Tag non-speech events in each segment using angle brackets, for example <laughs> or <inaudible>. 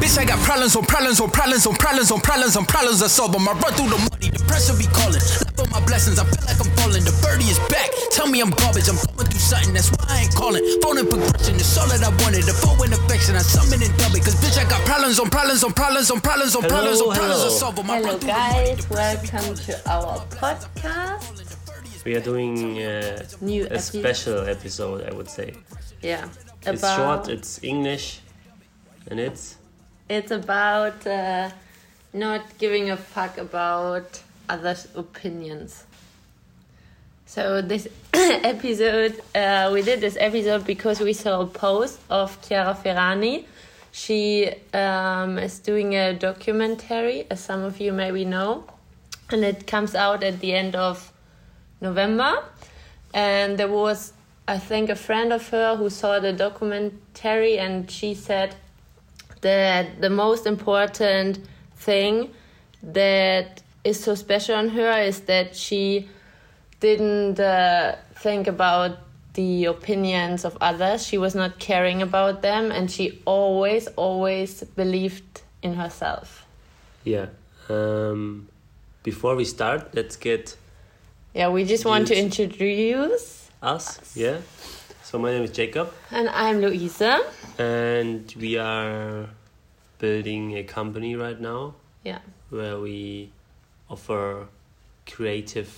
Bitch, I got problems on problems on problems on problems on problems on problems I solve them. I run through the money, the pressure be calling. Left on my blessings, I feel like I'm falling. The birdie is back. Tell me I'm garbage, I'm going through something, that's why I ain't calling. Phone and progression is all that I wanted. The phone and affection, I summon and dub it. Cause bitch, I got problems on problems on problems on problems on problems on problems I solve them. Hello run through the money, guys, the pressure be welcome to our podcast. We are doing uh, New a epi- special episode, I would say. Yeah, It's short, it's English, and it's it's about uh, not giving a fuck about others' opinions. So this <coughs> episode, uh, we did this episode because we saw a post of Chiara Ferragni. She um, is doing a documentary, as some of you maybe know, and it comes out at the end of November. And there was, I think, a friend of her who saw the documentary, and she said that the most important thing that is so special on her is that she didn't uh, think about the opinions of others. She was not caring about them, and she always, always believed in herself. yeah. Um, before we start, let's get Yeah, we just want to introduce, us. Yeah. So my name is Jacob, and I'm Luisa. and we are building a company right now Yeah, where we offer creative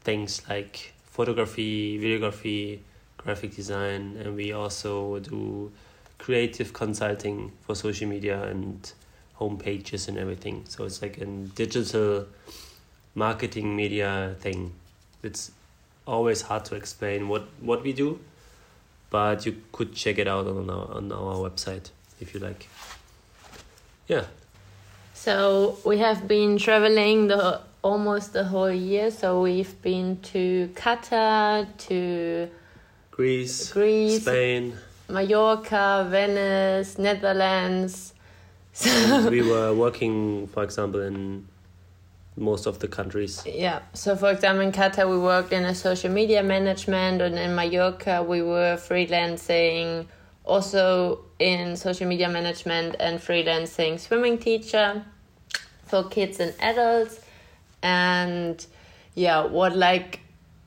things like photography, videography, graphic design, and we also do creative consulting for social media and home pages and everything. So it's like a digital marketing media thing. It's always hard to explain what, what we do, but you could check it out on our on our website if you like. Yeah. So we have been traveling the almost the whole year. So we've been to Qatar, to Greece, Greece, Spain. Mallorca, Venice, Netherlands. So we <laughs> were working, for example, in most of the countries. yeah. So for example, in Qatar we worked in a social media management, and in Mallorca we were freelancing, also in social media management and freelancing swimming teacher for kids and adults. And yeah, what like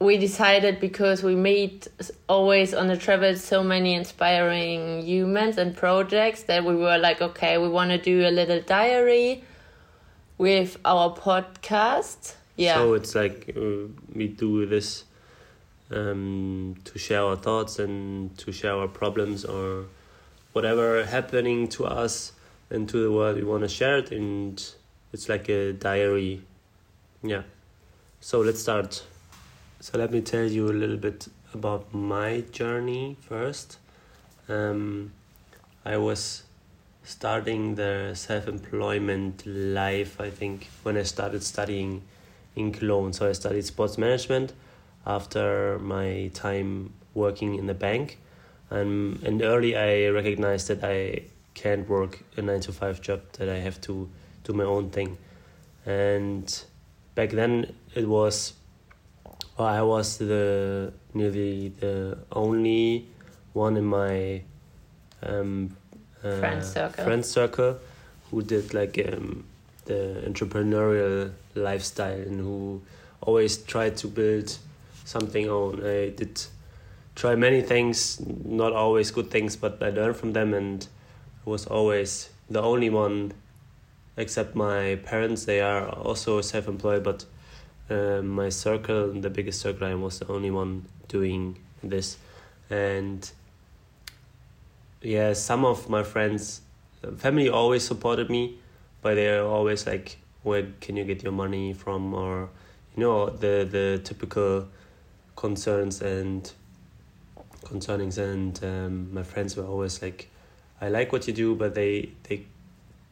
we decided because we meet always on the travel so many inspiring humans and projects that we were like, okay, we want to do a little diary with our podcast. Yeah. So it's like uh, we do this um, to share our thoughts and to share our problems or whatever happening to us and to the world. We want to share it, and it's like a diary. Yeah. So let's start. So let me tell you a little bit about my journey first. Um, I was starting the self-employment life i think when i started studying in cologne so i studied sports management after my time working in the bank um, and early i recognized that i can't work a 9 to 5 job that i have to do my own thing and back then it was well, i was the nearly the only one in my um, uh, Friend circle. friend circle who did like um, the entrepreneurial lifestyle and who always tried to build something own. I did try many things, not always good things, but I learned from them and was always the only one except my parents. They are also self-employed, but uh, my circle, the biggest circle, I was the only one doing this, and yeah, some of my friends, family always supported me, but they're always like, "Where can you get your money from?" or you know the the typical concerns and concernings. And um, my friends were always like, "I like what you do," but they they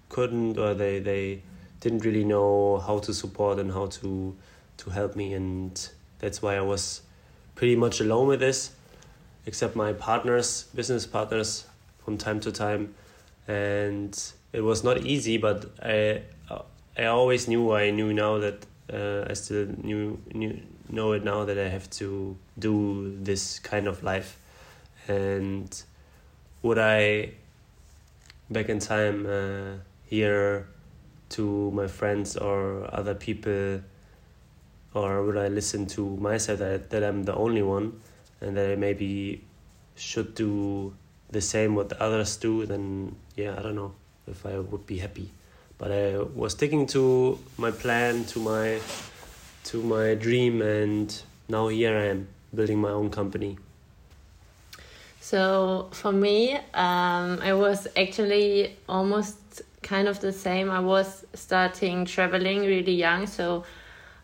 couldn't or they they didn't really know how to support and how to to help me, and that's why I was pretty much alone with this except my partners, business partners, from time to time, and it was not easy. But I, I always knew I knew now that uh, I still knew knew know it now that I have to do this kind of life, and would I back in time uh, hear to my friends or other people, or would I listen to myself that that I'm the only one, and that I maybe should do the same what the others do? Then yeah, I don't know if I would be happy but I was sticking to my plan, to my to my dream, and now here I am building my own company. So for me, um, I was actually almost kind of the same. I was starting traveling really young. So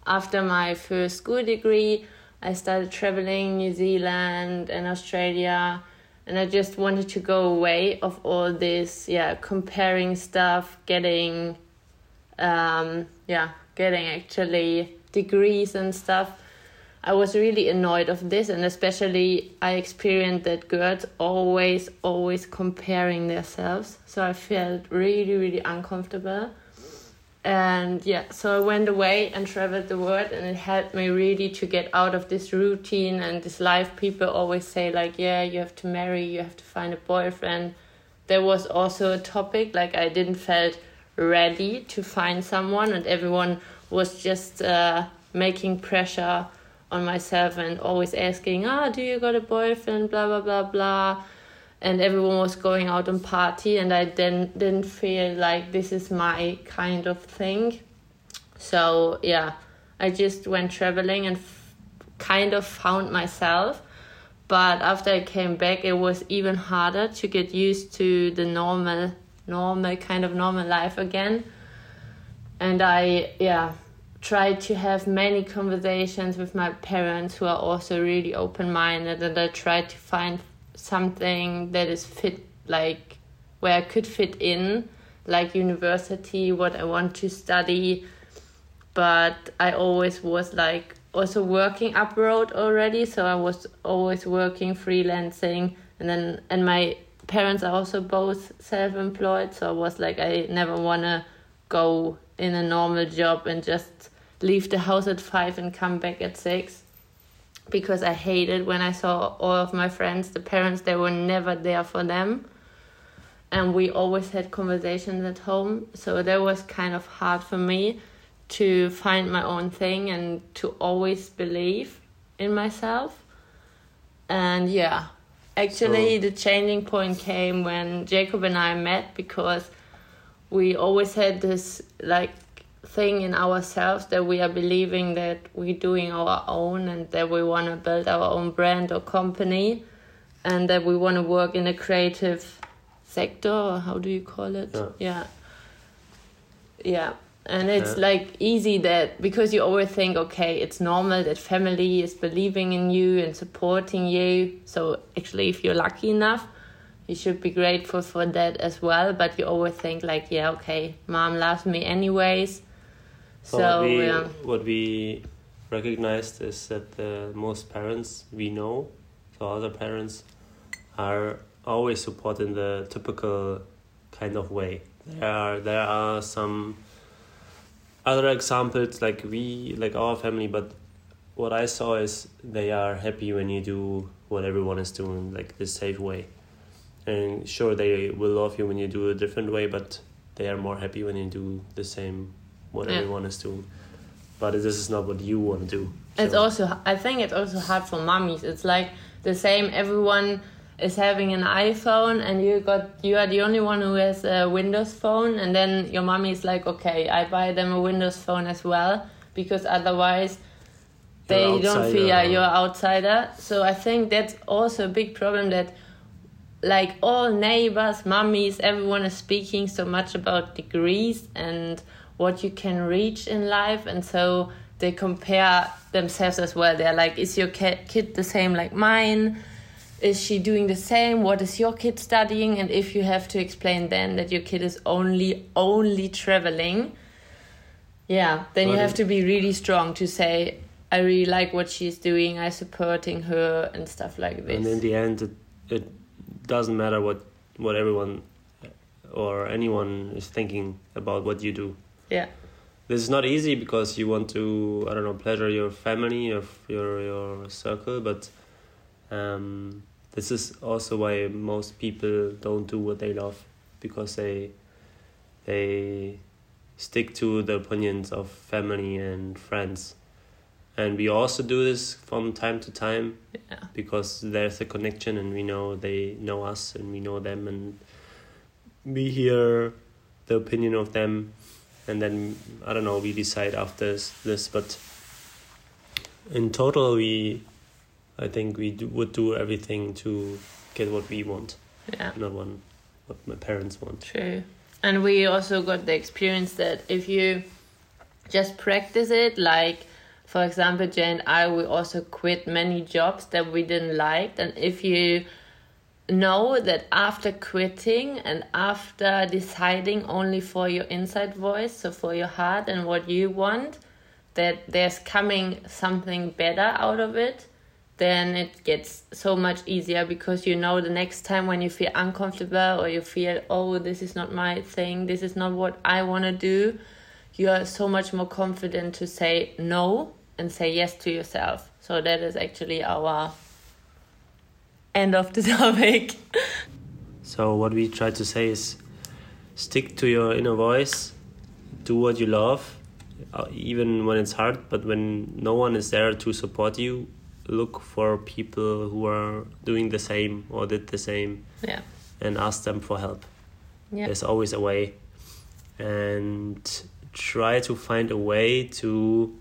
after my first school degree, I started traveling New Zealand and Australia and I just wanted to go away of all this, yeah, comparing stuff, getting, um, yeah, getting actually degrees and stuff. I was really annoyed of this, and especially I experienced that girls always, always comparing themselves. So I felt really, really uncomfortable and yeah so i went away and traveled the world and it helped me really to get out of this routine and this life people always say like yeah you have to marry you have to find a boyfriend there was also a topic like i didn't felt ready to find someone and everyone was just uh, making pressure on myself and always asking ah oh, do you got a boyfriend? Blah blah blah blah. And everyone was going out and party and i then didn't feel like this is my kind of thing. So yeah i just went traveling and f- kind of found myself. But after i came back it was even harder to get used to the normal normal kind of normal life again and i yeah tried to have many conversations with my parents who are also really open minded and i tried to find something that is fit like where I could fit in like university what I want to study. But I always was like also working abroad already so I was always working freelancing. And then and my parents are also both self-employed so I was like I never want to go in a normal job and just leave the house at 5 and come back at 6 because I hated when I saw all of my friends, the parents, they were never there for them. And we always had conversations at home. So that was kind of hard for me to find my own thing and to always believe in myself. And yeah, actually, so. the changing point came when Jacob and I met because we always had this like thing in ourselves that we are believing that we're doing our own and that we want to build our own brand or company and that we want to work in a creative sector or how do you call it yeah yeah, yeah. and it's yeah. like easy that because you always think okay it's normal that family is believing in you and supporting you so actually if you're lucky enough you should be grateful for that as well but you always think like yeah okay mom loves me anyways so, so what, we, yeah. what we recognized is that the most parents we know, so other parents, are always supporting the typical kind of way. There are there are some other examples like we like our family, but what I saw is they are happy when you do what everyone is doing, like the safe way. And sure, they will love you when you do a different way, but they are more happy when you do the same what yeah. everyone is doing but this is not what you want to do so. it's also i think it's also hard for mummies it's like the same everyone is having an iphone and you got you are the only one who has a windows phone and then your mommy is like okay i buy them a windows phone as well because otherwise they don't feel yeah, you're outsider so i think that's also a big problem that like all neighbors mummies everyone is speaking so much about degrees and what you can reach in life. And so they compare themselves as well. They're like is your kid the same like mine? Is she doing the same? What is your kid studying? And if you have to explain then that your kid is only only traveling yeah then you have to be really strong to say i really like what she's doing. I supporting her and stuff like this and in the end it, it doesn't matter what what everyone or anyone is thinking about what you do yeah. this is not easy because you want to I don't know pleasure your family your your your circle, but um, this is also why most people don't do what they love because they they stick to the opinions of family and friends and we also do this from time to time Yeah. because there's a connection and we know they know us and we know them and we hear the opinion of them and then i don't know we decide after this, this but in total we i think we do, would do everything to get what we want Yeah. not one what my parents want True. And we also got the experience that if you just practice it, like for example, Jay and I, we also quit many jobs that we didn't like. And if you know that after quitting and after deciding only for your inside voice, so for your heart and what you want, that there's coming something better out of it, then it gets so much easier because you know the next time when you feel uncomfortable or you feel, oh, this is not my thing, this is not what I want to do, you are so much more confident to say no and say yes to yourself. So that is actually our end of the <laughs> topic. So what we try to say is stick to your inner voice, do what you love, uh, even when it's hard. But when no one is there to support you, look for people who are doing the same or did the same, yeah. and ask them for help. Yeah. There's always a way, and try to find a way to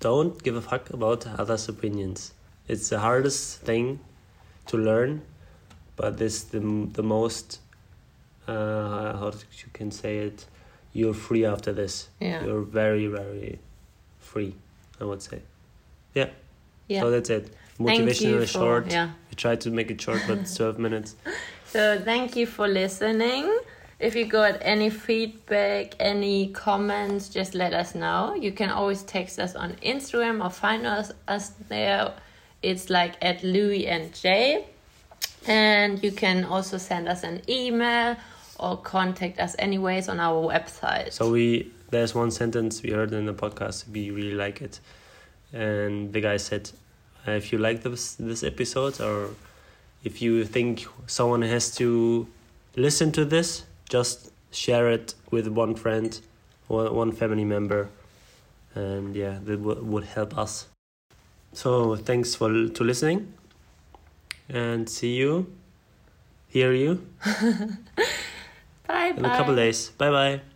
don't give a fuck about others' opinions. It's the hardest thing to learn, but this the the most uh, how you can say it. You're free after this. Yeah. You're very very free. I would say. Yeah. Yeah. So that's it. Thank Motivation you is for- short. yeah. We tried to make it short, but twelve minutes. <laughs> So thank you for listening. If you got any feedback, any comments, just let us know. You can always text us on Instagram or find us, us there. It's like at Louis and Jay. And you can also send us an email or contact us anyways on our website. So we there's one sentence we heard in the podcast. We really like it, and the guy said, uh, "If you like this this episode, or if you think someone has to listen to this, just share it with one friend or one family member, and yeah, that w- would help us." So thanks for to listening, and see you, hear you <laughs> bye in a couple days. Bye bye.